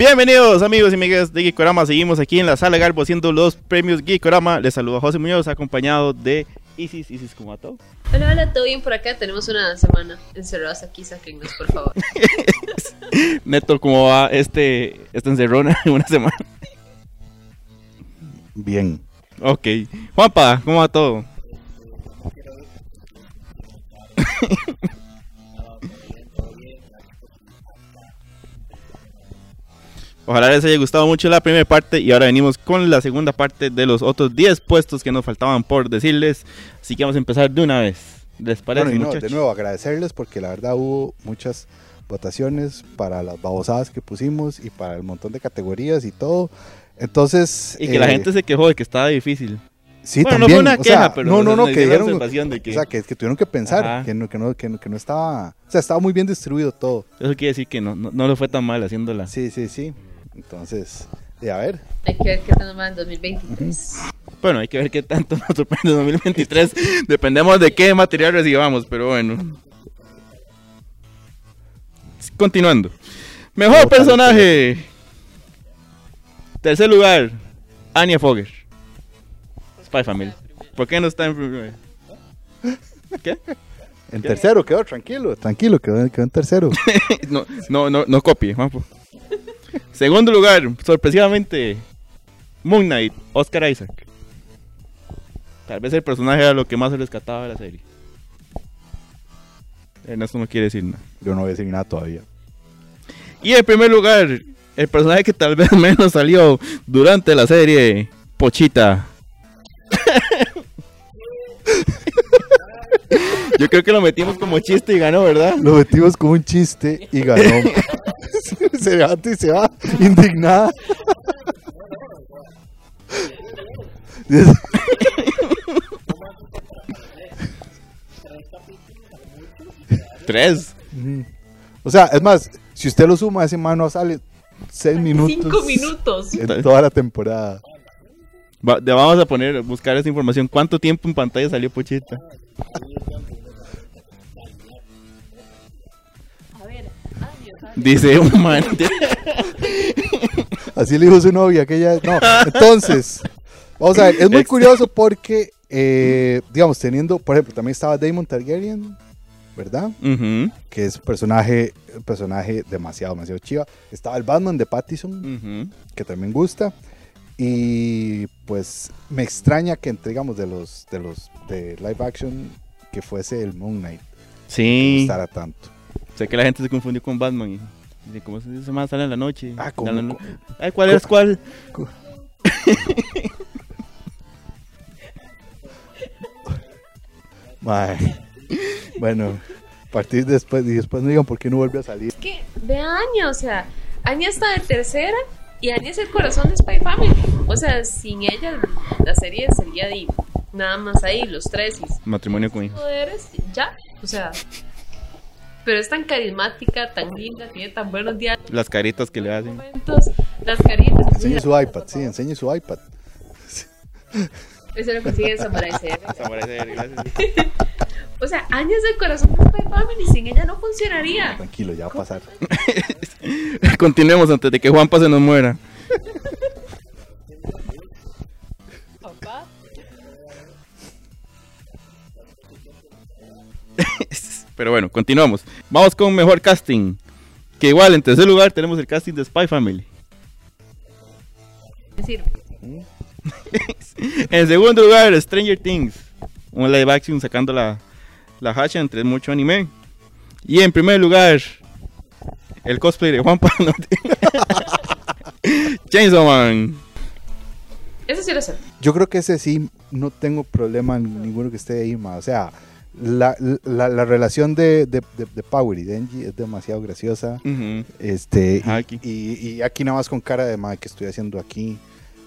Bienvenidos amigos y amigas de Geekorama. Seguimos aquí en la sala Garbo haciendo los premios Geekorama. Les saluda José Muñoz acompañado de Isis. Isis, ¿cómo va todo? Hola, hola, todo bien por acá. Tenemos una semana encerrados aquí. Sáquennos, por favor. Neto, ¿cómo va este, esta encerrona en una semana? Bien. Ok. Juanpa, ¿cómo va todo? Ojalá les haya gustado mucho la primera parte y ahora venimos con la segunda parte de los otros 10 puestos que nos faltaban por decirles. Así que vamos a empezar de una vez. ¿Les parece, Bueno, y no, de nuevo agradecerles porque la verdad hubo muchas votaciones para las babosadas que pusimos y para el montón de categorías y todo. Entonces. Y que la eh, gente se quejó de que estaba difícil. Sí, Bueno, no también. fue una o sea, queja, pero no, no, que dieron. de que- O sea, que, que tuvieron que pensar Ajá. que no, que, no, que, no, que no estaba. O sea, estaba muy bien distribuido todo. Eso quiere decir que no, no, no le fue tan mal haciéndola. Sí, sí, sí. Entonces, y a ver. Hay que ver qué tal nos va en 2023. Bueno, hay que ver qué tanto nos sorprende en 2023. Dependemos de qué material recibamos, pero bueno. Continuando. Mejor Mejor personaje. Tercer lugar, Anya Fogger. Spy Family. ¿Por qué no está en primer? ¿Qué? En tercero quedó, tranquilo, tranquilo, quedó, quedó en tercero. No, no, no, no copie, Juanpo. Segundo lugar, sorpresivamente, Moon Knight, Oscar Isaac. Tal vez el personaje era lo que más se rescataba de la serie. Ernesto no quiere decir nada. Yo no voy a decir nada todavía. Y en primer lugar, el personaje que tal vez menos salió durante la serie, Pochita. Yo creo que lo metimos como chiste y ganó, ¿verdad? Lo metimos como un chiste y ganó. se levanta y se va indignada. Tres. o sea, es más, si usted lo suma, ese mano sale 6 minutos. Cinco minutos. En toda la temporada. Va- vamos a poner, buscar esa información. ¿Cuánto tiempo en pantalla salió Pochita? Dice un man. Así le dijo su novia, aquella. No, entonces, vamos a ver, es muy curioso porque, eh, digamos, teniendo, por ejemplo, también estaba Damon Targaryen, ¿verdad? Ujú, Que es un personaje, un personaje demasiado, demasiado chiva. Estaba el Batman de Pattison, que también gusta. Y pues me extraña que entregamos de los de los de live action que fuese el Moon Knight. Que Sí. gustara tanto. Sé que la gente se confundió con Batman. Y, dice, ¿Cómo se dice más? Sale en la noche. Ah, la no- Ay, ¿cuál es cuál? Bueno, a partir de después, y después no digan por qué no vuelve a salir. Es que ve a Anya, o sea, Anya está de tercera y Anya es el corazón de Spy Family. O sea, sin ella la serie sería de nada más ahí, los tres y Matrimonio con hijos. poderes, ya. O sea, pero es tan carismática, tan linda, tiene tan buenos diálogos, Las caritas que le hacen. momentos, las caritas. Enseñe su iPad, sí, enseñe su iPad. Eso lo consigue en Samurai CR. Samurai CR, gracias. O sea, es el corazón de Spy Family, sin ella no funcionaría. Tranquilo, ya va a pasar. Continuemos antes de que Juanpa se nos muera. Pero bueno, continuamos. Vamos con mejor casting. Que igual, en tercer lugar tenemos el casting de Spy Family. Me sirve. En segundo lugar, Stranger Things. Un live action sacando la, la hacha entre mucho anime. Y en primer lugar, el cosplay de Juanpa. no, Chainsaw Man. Eso sí lo sé. Yo creo que ese sí, no tengo problema en ninguno que esté ahí, ma. O sea, la, la, la relación de, de, de, de Power y Denji es demasiado graciosa. Este, Ajá, y, aquí. y, y aquí nada más con cara de madre que estoy haciendo aquí.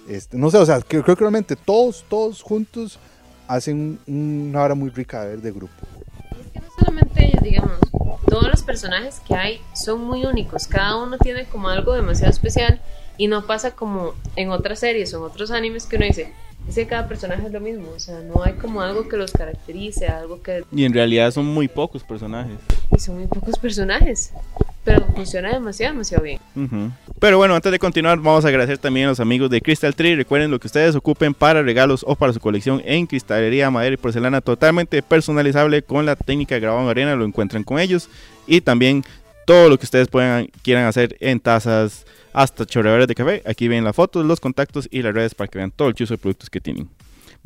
Este, no sé, o sea, creo, creo que realmente todos, todos juntos hacen un- una hora muy rica de ver de grupo. Es que no solamente ellos, digamos, todos los personajes que hay son muy únicos. Cada uno tiene como algo demasiado especial y no pasa como en otras series o en otros animes que uno dice, es que cada personaje es lo mismo, o sea, no hay como algo que los caracterice, algo que... Y en realidad son muy pocos personajes. Y son muy pocos personajes, pero funciona demasiado, demasiado bien. Ujú. Pero bueno, antes de continuar, vamos a agradecer también a los amigos de Crystal Tree. Recuerden lo que ustedes ocupen para regalos o para su colección en cristalería, madera y porcelana totalmente personalizable con la técnica de grabado en arena. Lo encuentran con ellos. Y también todo lo que ustedes puedan, quieran hacer en tazas, hasta chorreadores de café. Aquí ven las fotos, los contactos y las redes para que vean todo el chuzo de productos que tienen.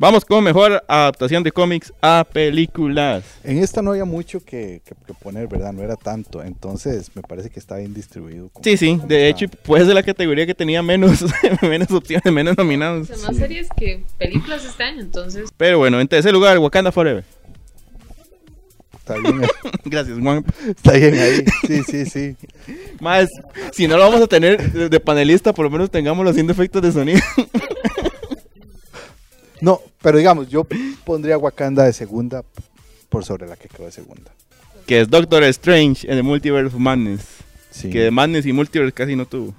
Vamos con mejor adaptación de cómics a películas. En esta no había mucho que, que- que poner, ¿verdad? No era tanto. Entonces me parece que está bien distribuido. como- Sí, sí, como de está. hecho puede ser la categoría que tenía menos, menos opciones, menos nominados. O sea, más series que películas este año, entonces... Pero bueno, en tercer lugar, Wakanda Forever. Está bien, Gracias, Juan. está bien ahí. Sí, sí, sí. Más, si no lo vamos a tener de, panelista, por lo menos tengámoslo haciendo efectos de sonido. No, pero digamos, yo pondría Wakanda de segunda por sobre la que quedó de segunda. que es Doctor Strange en The Multiverse of Madness. Sí. Que de Madness y Multiverse casi no tuvo.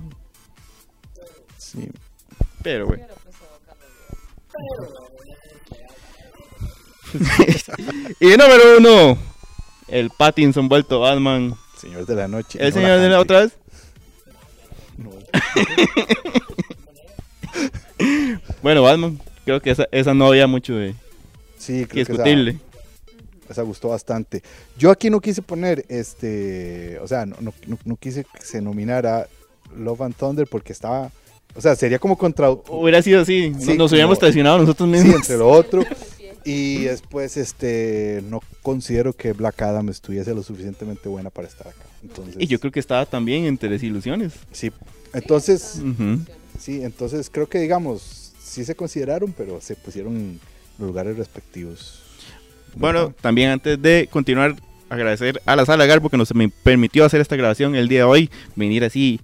sí. Pero bueno. y número uno, el Pattinson vuelto Batman. Señor de la noche. ¿El no señor de la otra vez? No. Bueno, Batman. Creo que esa, esa no había mucho de Sí, creo que esa, gustó bastante. Yo aquí no quise poner, este, o sea, no, no, no- no quise que se nominara Love and Thunder porque estaba, o sea, sería como contra, Hubiera sido así. Sí, nos hubiéramos como- traicionado nosotros sí, mismos. entre lo otro. Y después, este, no considero que Black Adam estuviese lo suficientemente buena para estar acá. Entonces, Y yo creo que estaba también entre desilusiones. sí. Entonces, sí, entonces creo que digamos, sí se consideraron, pero se pusieron en los lugares respectivos. Bueno, también antes de continuar, agradecer a la Sala Garbo que nos permitió hacer esta grabación el día de hoy, venir así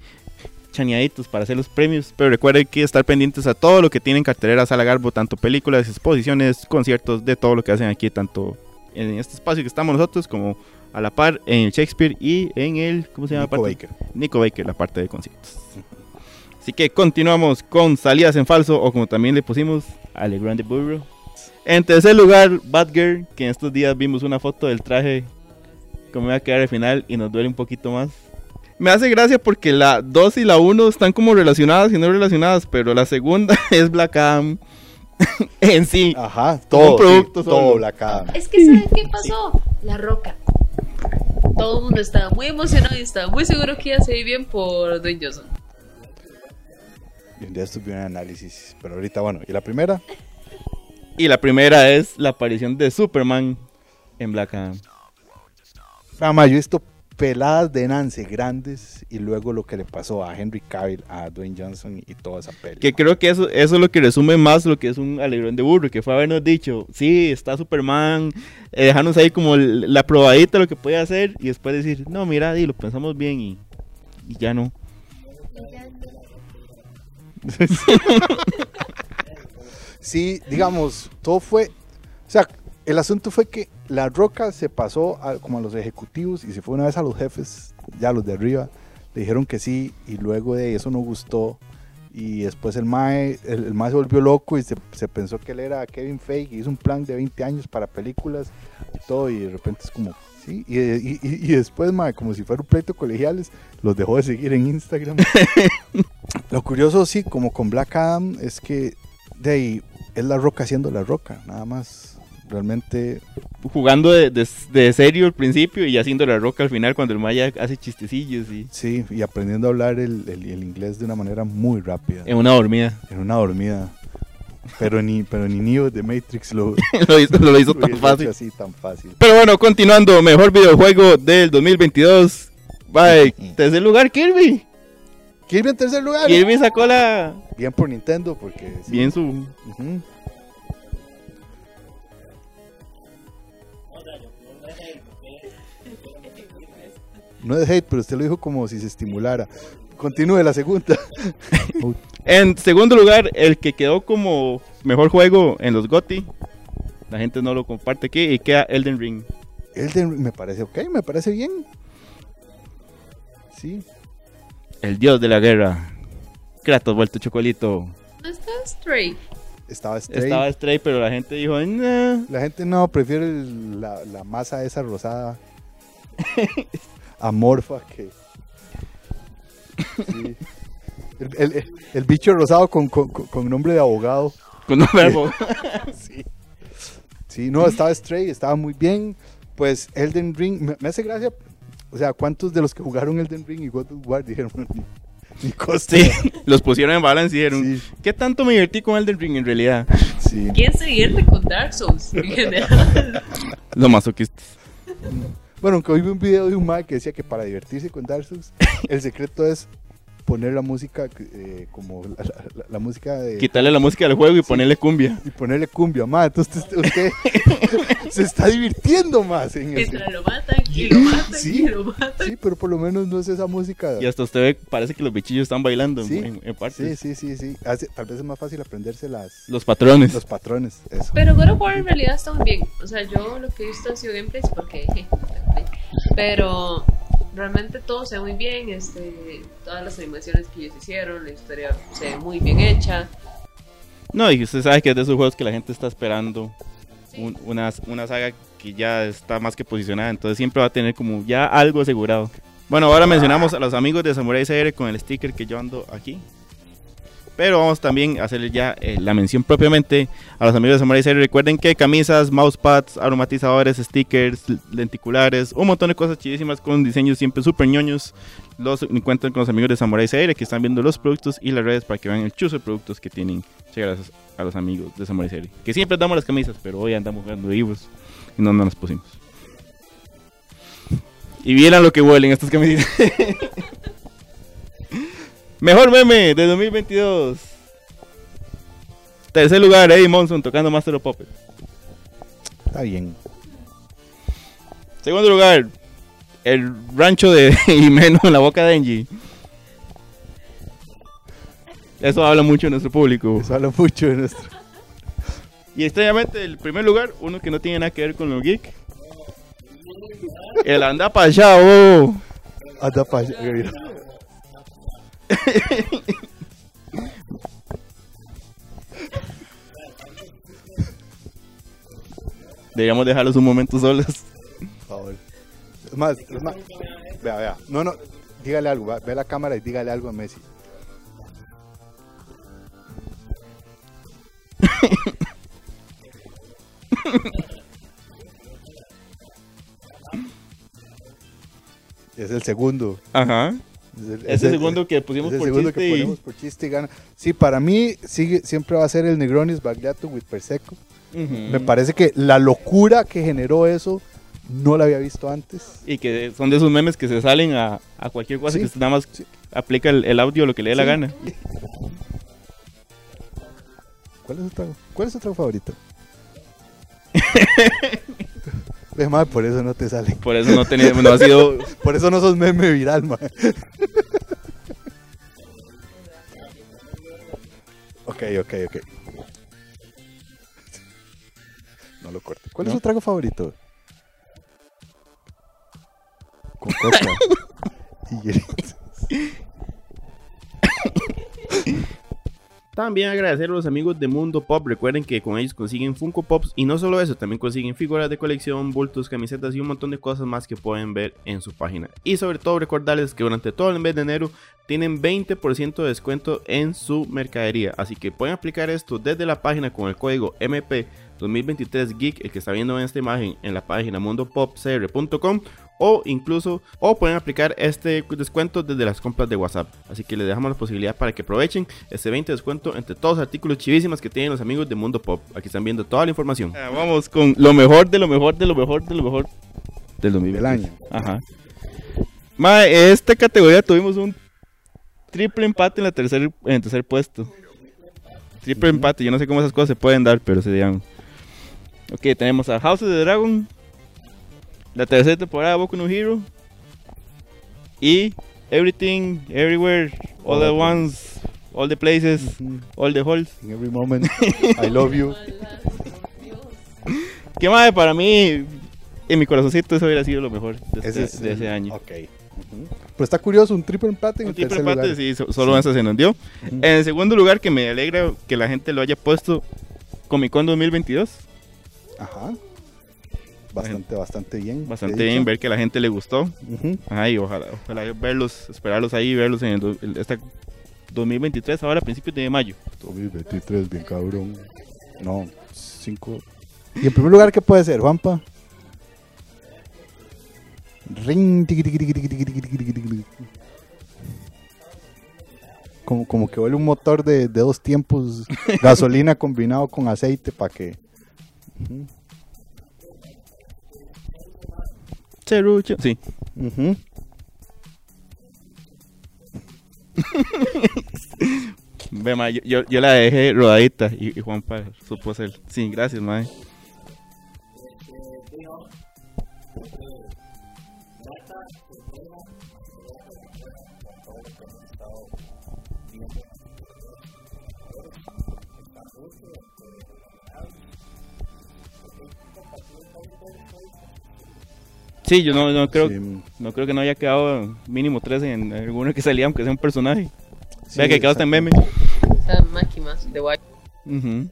chaneaditos para hacer los premios, pero recuerden que estar pendientes a todo lo que tienen cartelera Sala Garbo, tanto películas, exposiciones, conciertos, de todo lo que hacen aquí, tanto en este espacio que estamos nosotros como a la par en el Shakespeare y en el, ¿cómo se llama? Nico Parte- Baker. Nico Baker, la parte de conciertos. Así que continuamos con salidas en falso o como también le pusimos Ale Grande Burro. En tercer lugar, Batgirl, que en estos días vimos una foto del traje cómo iba a quedar al final y nos duele un poquito más. Me hace gracia porque la 2 y la 1 están como relacionadas y no relacionadas, pero la segunda es Black Adam en sí. Ajá, todo, un producto sí, todo. Black Adam. Es que ¿saben qué pasó? La roca. Todo el mundo estaba muy emocionado y estaba muy seguro que iba a salir bien por Dwayne Johnson. Y un día estuve un análisis, pero ahorita bueno, y la primera, Y la primera es la aparición de Superman en Black Adam. Fama, yo he visto peladas de Nance grandes y luego lo que le pasó a Henry Cavill, a Dwayne Johnson y toda esa peli. Que creo que eso, eso es lo que resume más lo que es un alegrón de burro, que fue habernos dicho, sí, está Superman, eh, dejarnos ahí como la probadita de lo que puede hacer y después decir, no, mira, di, lo pensamos bien y, y ya no. Sí, digamos, todo fue, o sea, el asunto fue que la roca se pasó a- como a los ejecutivos y se fue una vez a los jefes, ya los de arriba, le dijeron que sí y luego de eso no gustó y después el mae, el, el mae se volvió loco y se, se pensó que él era Kevin Feige y hizo un plan de 20 años para películas y todo y de repente es como, sí, y, y- y- y después mae, como si fuera un pleito colegiales, los dejó de seguir en Instagram. Lo curioso sí, como con Black Adam, es que de ahí es la roca haciendo la roca, nada más. Realmente, Jugando de, de- de serio al principio y haciendo la roca al final cuando el Maya hace chistecillos y sí, y aprendiendo a hablar el, el- el inglés de una manera muy rápida, en una dormida. en una dormida. Pero ni, pero ni Neo de Matrix lo, lo hizo, lo hizo lo tan fácil. así tan fácil. Pero bueno, continuando, mejor videojuego del 2022. Bye, tercer lugar, Kirby. Kirby en tercer lugar. Kirby sacó la... Bien por Nintendo, porque. sí. Bien su... Ujú. No es hate, pero usted lo dijo como si se estimulara. Continúe la segunda. En segundo lugar, el que quedó como mejor juego en los GOTY. La gente no lo comparte aquí y queda Elden Ring. Elden Ring me parece ok, me parece bien. Sí. El dios de la guerra. Kratos vuelto chocolito. ¿No está Stray? Estaba Stray. Estaba Stray, pero la gente dijo, nah. La gente no, prefiere la, la masa esa rosada. Amorfa que. Sí. El, el- el bicho rosado con, con- nombre de abogado. Con un verbo. Sí. Sí, no, estaba Stray, estaba muy bien. Pues Elden Ring, me, me hace gracia. O sea, ¿cuántos de los que jugaron Elden Ring y God of War dijeron ni, ni coste? Sí, los pusieron en balance y dijeron, Sí, ¿qué tanto me divertí con Elden Ring en realidad? sí. ¿Quién se divierte con Dark Souls? En general. Los masoquistas. Bueno, aunque hoy vi un video de un mae que decía que para divertirse con Dark el secreto es poner la música eh, como la, la- la música de... Quitarle la música del juego y ponerle cumbia. Y ponerle cumbia, mae. Entonces usted, usted se está divirtiendo más en. Mientras lo matan y lo matan Sí. y lo matan. Sí, pero por lo menos no es esa música. Y hasta usted ve, parece que los bichillos están bailando en- Sí, en, en partes. Sí, sí, sí, sí. Hace- tal vez es más fácil aprenderse las, Los patrones. los patrones. Eso. Pero God of War en realidad está muy bien. O sea, yo lo que he visto han sido gameplays porque. Pero realmente todo se ve muy bien. Este, todas las animaciones que ellos hicieron, la historia se ve muy bien hecha. No, y usted sabe que es de esos juegos que la gente está esperando. un- una, una saga que ya está más que posicionada. Entonces siempre va a tener como ya algo asegurado. Bueno, ahora mencionamos a los amigos de Samurai CR con el sticker que yo ando aquí. Pero vamos también a hacerle ya eh, la mención propiamente a los amigos de Samurai CR. Recuerden que camisas, mousepads, aromatizadores, stickers, lenticulares, un montón de cosas chidísimas con diseños siempre súper ñoños. Los encuentran con los amigos de Samurai CR que están viendo los productos y las redes para que vean el chuzo de productos que tienen. Gracias a los amigos de Samurai CR. Que siempre damos las camisas, pero hoy andamos jugando vivos y no nos las pusimos. Y vieran lo que huelen estas camisetas. Mejor meme de 2022. Tercer lugar, Eddie Monson tocando Master of Puppets. Está bien. Segundo lugar, el rancho de Jimeno en la boca de Engie. Eso habla mucho de nuestro público. Eso habla mucho de nuestro. Y extrañamente, el primer lugar, uno que no tiene nada que ver con lo geek. El anda pa' allá, oh. Anda pa' allá, mira. Deberíamos dejarlos un momento solos. Por favor. Es más, es más. Vea, vea. No, no. Dígale algo. Ve a la cámara y dígale algo a Messi. es el segundo. Ajá. Ese segundo que pusimos por segundo chiste que y- ponemos por chiste y gana. Sí, para mí sigue, siempre va a ser el Negronis Bagliato with Perseco. Me parece que la locura que generó eso no la había visto antes. Y que son de esos memes que se salen a, a cualquier cosa Sí, que nada más sí. aplica el, el audio lo que le dé la gana. ¿Cuál es su trago? ¿Cuál es su trago favorito? Ve, madre, por eso no te sale. Por eso no, no ha sido. Por eso no sos meme viral, madre. ok, ok, ok. No lo corte. ¿Cuál es su trago favorito? Con coca. Higueritas. También agradecer a los amigos de Mundo Pop. Recuerden que con ellos consiguen Funko Pops y no solo eso, también consiguen figuras de colección, bultos, camisetas y un montón de cosas más que pueden ver en su página. Y sobre todo recordarles que durante todo el mes de enero tienen 20% de descuento en su mercadería. Así que pueden aplicar esto desde la página con el código MP 2023 Geek, el que está viendo en esta imagen en la página mundopopcr.com o incluso o pueden aplicar este descuento desde las compras de WhatsApp. Así que les dejamos la posibilidad para que aprovechen este 20 descuento entre todos los artículos chivísimas que tienen los amigos de Mundo Pop. Aquí están viendo toda la información. Vamos con lo mejor de lo mejor de lo mejor de lo mejor del 2023. Del año. Ajá. Ma, en esta categoría tuvimos un triple empate en la tercer, en el tercer puesto. Triple empate, yo no sé cómo esas cosas se pueden dar, pero se dieron. Ok, tenemos a House of the Dragon, la tercera temporada de Boku no Hero y Everything, Everywhere, All at Once, All the Places, Mhm. All the Halls. In every moment. I love you. Que madre, para mí, en mi corazoncito, eso hubiera sido lo mejor de, este- Ese es de ese año. Ok. Pero está curioso, un triple empate en Un el triple tercer empate, lugar. sí, so- solo esa se nos dio. En el segundo lugar, que me alegra que la gente lo haya puesto, Comic Con 2022. Ajá. Bastante, bastante bien. Bastante bien, ver que la gente le gustó. Uh. Ajá, y ojalá, ojalá verlos, esperarlos ahí, verlos en el, el 2023, ahora a principios de mayo. 2023, bien cabrón. No, 5. ¿Y en primer lugar qué puede ser, Juanpa? Ring, tiqui, como, como que huele un motor de, de dos tiempos, gasolina combinado con aceite para que Serrucho. Sí. Ujú. Ve, ma, yo, yo, la dejé rodadita y, y Juanpa supo hacer. Sí, gracias, mae. Sí, yo no, no creo Sí, no creo que no haya quedado mínimo tres en alguno que salía, aunque sea un personaje. sí, Vea que quedó hasta en meme. Maki más de White. Ujú.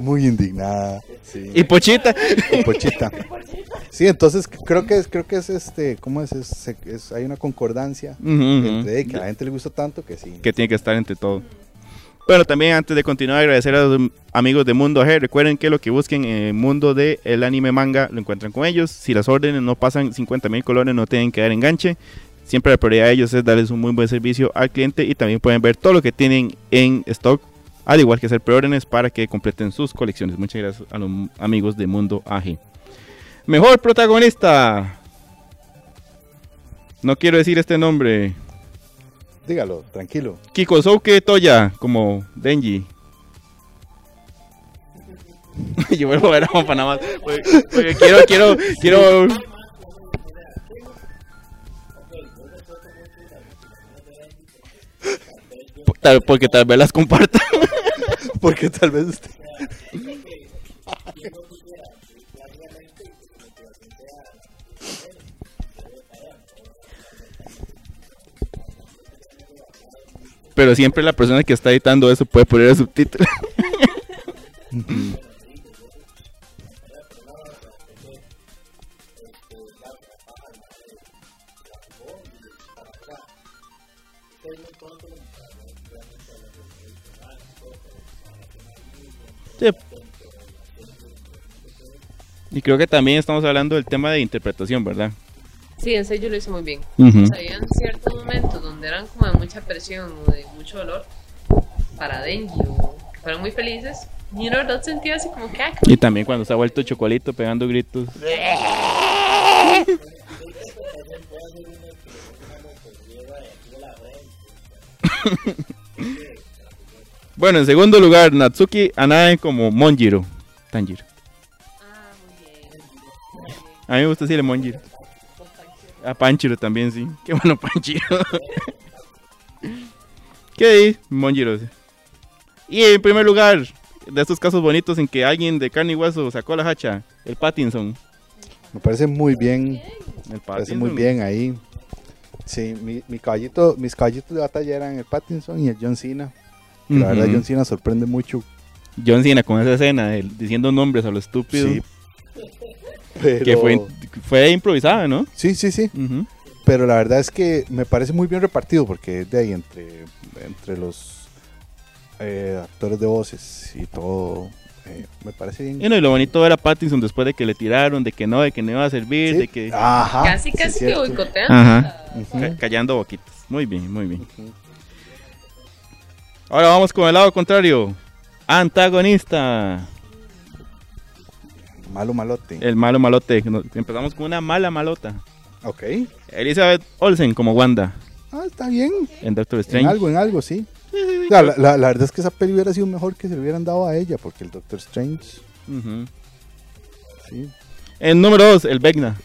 Muy indignada. Sí. Y Pochita. Con Pochita. Sí, entonces creo que es, creo que es este, ¿cómo es? Es- es- hay una concordancia entre que a la gente le gusta tanto que sí. que tiene que estar entre todo. Bueno, también antes de continuar, agradecer a los amigos de Mundo AG. Recuerden que lo que busquen en el mundo del anime manga lo encuentran con ellos. Si las órdenes no pasan 50 mil colores, no tienen que dar enganche. Siempre la prioridad de ellos es darles un muy buen servicio al cliente y también pueden ver todo lo que tienen en stock, al igual que hacer preórdenes para que completen sus colecciones. Muchas gracias a los amigos de Mundo AG. Mejor protagonista. No quiero decir este nombre. Dígalo, tranquilo. Kikosuke Toya como Denji. Yo vuelvo a ver a. Porque, porque quiero, quiero, quiero. Tal- Porque tal vez las comparta. Porque tal vez usted... Pero siempre la persona que está editando eso puede poner el subtítulo. Sí. Y creo que también estamos hablando del tema de interpretación, ¿verdad? Sí, en serio lo hizo muy bien. Ujú. O sea, habían ciertos momentos donde eran como de mucha presión o de mucho dolor para Denji o que fueron muy felices. Y uno verdad sentía así como que, ah, Y también cuando se ha vuelto chocolito pegando gritos. bueno, en segundo lugar, Natsuki Anae como Monjiro. Tanjiro. Ah, muy bien. A mí me gusta decirle Monjiro. A Panchiro también, sí. Qué bueno Panchiro. ¿Qué dice? Monjiro. Y en primer lugar, de estos casos bonitos en que alguien de carne y hueso sacó la hacha, el Pattinson. Me parece muy bien. El Me parece muy bien ahí. Sí, mi, mi caballito, mis caballitos de batalla eran el Pattinson y el John Cena. La verdad. John Cena sorprende mucho. John Cena con esa escena de él diciendo nombres a lo estúpido. Sí. Pero... Que fue, fue improvisada, ¿no? Sí, sí, sí. Pero la verdad es que me parece muy bien repartido porque es de ahí entre, entre los eh, actores de voces y todo. eh, me parece bien. Y, no, y lo bonito era Pattinson después de que le tiraron, de que no, de que no iba a servir, Sí. de que Ajá. Casi, sí, casi que boicotean. Ajá. Callando boquitas. Muy bien, muy bien. Ahora vamos con el lado contrario. Antagonista. Malo, malote. El malo malote. Empezamos con una mala malota. Ok. Elizabeth Olsen como Wanda Ah, está bien. en Doctor En Strange. algo, en algo, sí. O sea, la, la- la verdad es que esa peli hubiera sido mejor que se le hubieran dado a ella porque el Doctor Strange. Ujú. Sí. En número 2, el Vecna.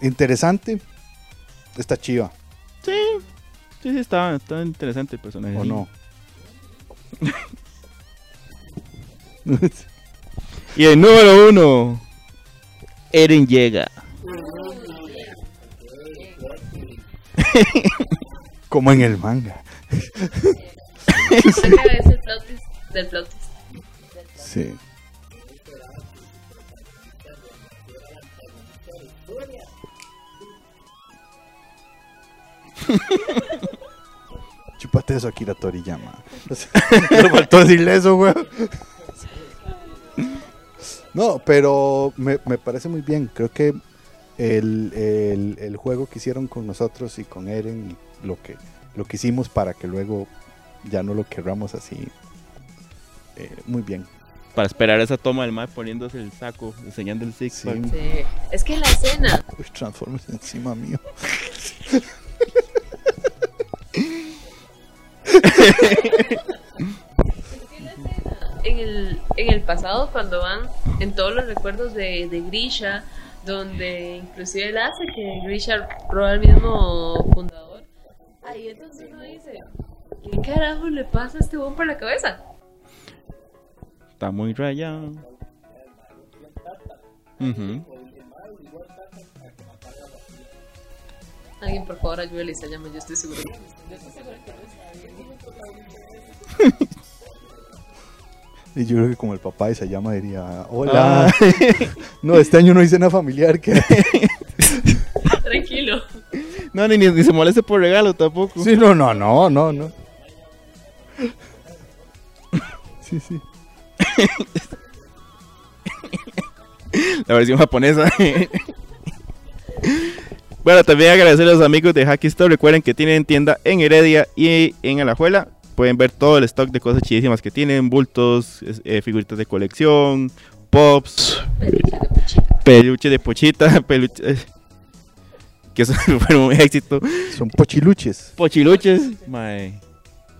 Interesante. Esta chiva, Sí, sí, sí, está, está interesante el personaje. ¿o no? Y el número uno, Eren llega. Como en el manga. sí. Chupate eso, Akira Toriyama. Pero faltó decirle eso, weón. No, pero me, me parece muy bien. Creo que el, el- el juego que hicieron con nosotros y con Eren, y lo que, lo que hicimos para que luego ya no lo querramos así, eh, muy bien. Para esperar esa toma del mae poniéndose el saco, enseñando el six Sí. Sí. Es que la escena, Uy, Transformers encima mío. en el, en el pasado, cuando van en todos los recuerdos de, de Grisha, donde inclusive él hace que Grisha roba al mismo fundador, ahí entonces uno dice, ¿qué carajo le pasa a este bombo por la cabeza? Está muy rayado. Alguien por favor ayúdale y se llama, yo estoy seguro. Yo estoy segura que no está bien. Y yo creo que como el papá se llama diría, hola. no, este año no hice nada familiar. que Tranquilo. No, ni, ni se moleste por regalo tampoco. Sí, no, no, no, no, no. Sí, sí. La versión japonesa. bueno, también agradecer a los amigos de Hacky Store. Recuerden que tienen tienda en Heredia y en Alajuela. Pueden ver todo el stock de cosas chidísimas que tienen: bultos, eh, figuritas de colección, pops, Peluche de pochita, peluche. eh, que eso fue un éxito. Son pochiluches. Pochiluches, mae,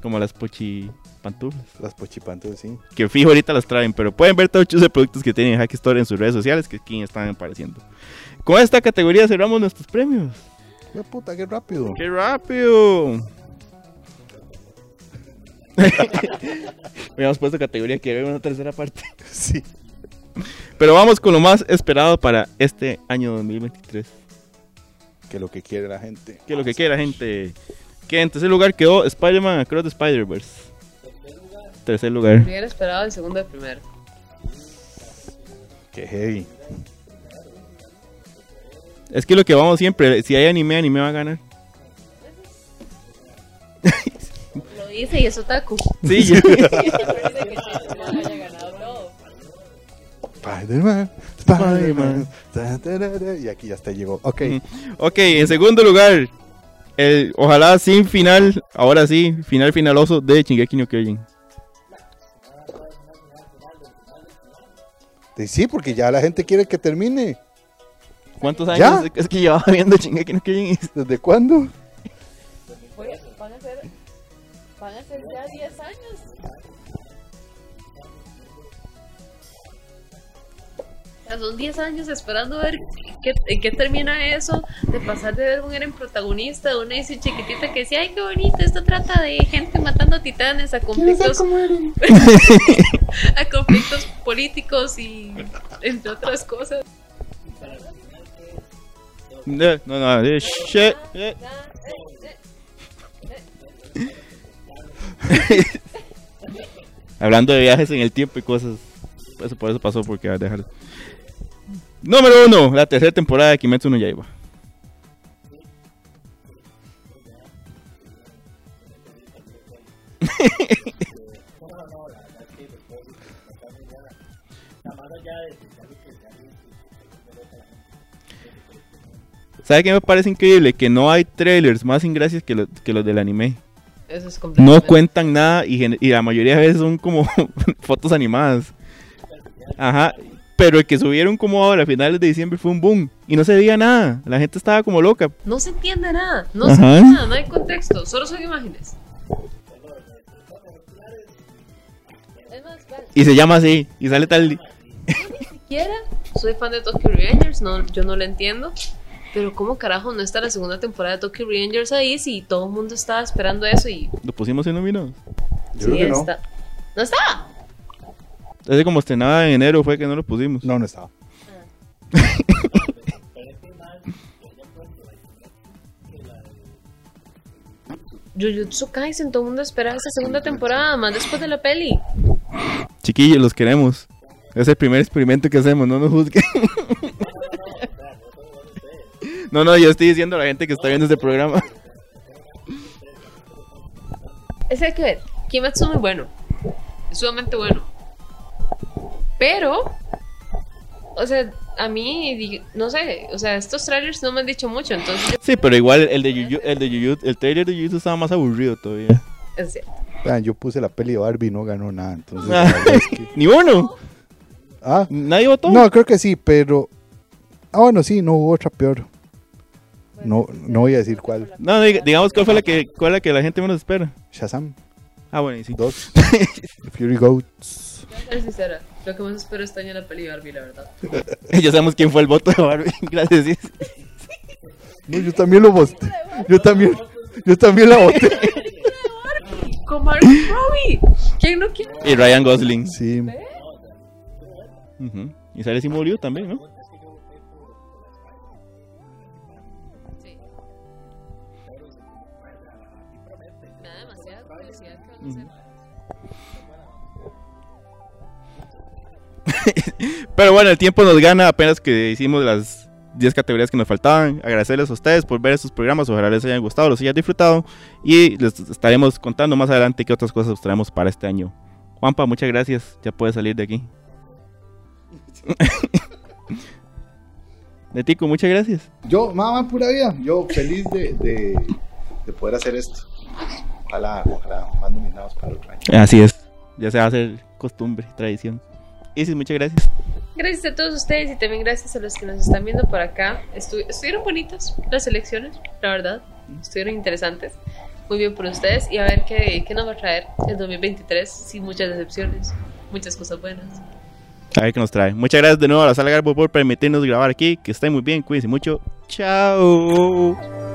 como las pochi pantuflas. Las pochipantos, sí. Que fijo ahorita las traen, pero pueden ver todos los productos que tienen en Hack Store en sus redes sociales que aquí están apareciendo. Con esta categoría cerramos nuestros premios. ¡Qué puta, qué rápido! ¡Qué rápido! Habíamos puesto categoría que había una tercera parte. Sí. Pero vamos con lo más esperado para este año 2023. Que lo que quiere la gente. Que lo que quiera, gente. Que en tercer lugar quedó Spider-Man Across the Spider-Verse. Tercer lugar. Hubiera esperado el segundo de primero. Qué heavy. Es que lo que vamos siempre, si hay anime, anime va a ganar. Dice y es otaku. Sí, ya. Spider-Man, Spider-Man. Y aquí ya está llegó. Ok. Ok, en segundo lugar, el ojalá sin final, ahora sí, final finaloso de Shingeki no Kyojin. Sí, porque ya la gente quiere que termine. ¿Cuántos ¿Ya? años es que llevaba viendo Shingeki no Kyojin? ¿Desde cuándo? Oye, van a ser, van a ser ya 10 años. Sea, son 10 años esperando ver qué, en qué termina eso, de pasar de ver un Eren protagonista, de una Izzy chiquitita que decía, ay, qué bonito, esto trata de gente matando titanes a conflictos, a conflictos políticos y entre otras cosas. No, no, no, eh, shit, eh. Hablando de viajes en el tiempo y cosas. Eso por eso pasó porque a dejar. Número uno, la tercera temporada de Kimetsu no Yaiba. ¿Sabe qué me parece increíble? Que no hay trailers más ingracias que, los- que los del anime. Eso es No cuentan nada y, y la mayoría de veces son como fotos animadas. Ajá. Pero el que subieron como ahora a finales de diciembre fue un boom. Y no se veía nada. La gente estaba como loca. No se entiende nada, no Ajá. se entiende nada, no hay contexto, solo son imágenes. Y se llama así. Y sale tal. ni siquiera soy fan de Tokyo Revengers, no, yo no lo entiendo. Pero ¿cómo carajo no está la segunda temporada de Tokyo Revengers ahí si todo el mundo estaba esperando eso y Lo pusimos en nominados. Yo creo que no. está? ¿No está? Así como estrenaba en enero fue que no lo pusimos. No, no estaba. Jujutsu Kaisen, todo el mundo esperaba esa segunda temporada, más después de la peli. Chiquillos, los queremos. Es el primer experimento que hacemos, no nos juzguen. No, no, yo estoy diciendo a la gente que está viendo este programa. Es hay que ver. Kimetsu es muy bueno. Es sumamente bueno. Pero, o sea, a mí, no sé, o sea, estos trailers no me han dicho mucho, entonces Sí, pero igual el de Yuyu, el de Yuyu, el trailer de Yuyu estaba más aburrido todavía. es cierto. Vean, yo puse la peli de Barbie y no ganó nada. Entonces, Ah. es que- Ni uno. Ah, Nadie votó. no, creo que sí, pero. Ah, bueno, sí, no hubo otra peor. No, no voy a decir cuál. No, diga- digamos cuál fue la que, cuál la que la gente menos espera. Shazam Ah, bueno, y sí. 2. Fury Goats. Voy a ser sincera, lo que más espero este año es la peli de Barbie, la verdad. ya sabemos quién fue el voto de Barbie. Gracias. sí. No, yo también lo voté. Yo también. Yo también la voté. ¡Con Margot Robbie! ¿Quién no quiere? Y Ryan Gosling. Sí. Ujú. Y sale Simu Liu también, ¿no? Pero bueno, el tiempo nos gana apenas que hicimos las 10 categorías que nos faltaban. Agradecerles a ustedes por ver estos programas. Ojalá les hayan gustado, los hayan disfrutado. Y les estaremos contando más adelante qué otras cosas os traemos para este año. Juanpa, muchas gracias. Ya puedes salir de aquí. De Tico, muchas gracias. Yo, mamá, pura vida. Yo feliz de, de, de poder hacer esto. Ojalá, ojalá, más nominados para otro año. Así es. Ya se va a hacer costumbre, tradición. Isis, muchas gracias. Gracias a todos ustedes y también gracias a los que nos están viendo por acá. Estu- estuvieron bonitas las elecciones, la verdad. Estuvieron interesantes. Muy bien por ustedes y a ver qué, qué nos va a traer el 2023 sin muchas decepciones, muchas cosas buenas. A ver qué nos trae. Muchas gracias de nuevo a la sala Garbo por permitirnos grabar aquí. Que estén muy bien, cuídense mucho. Chao.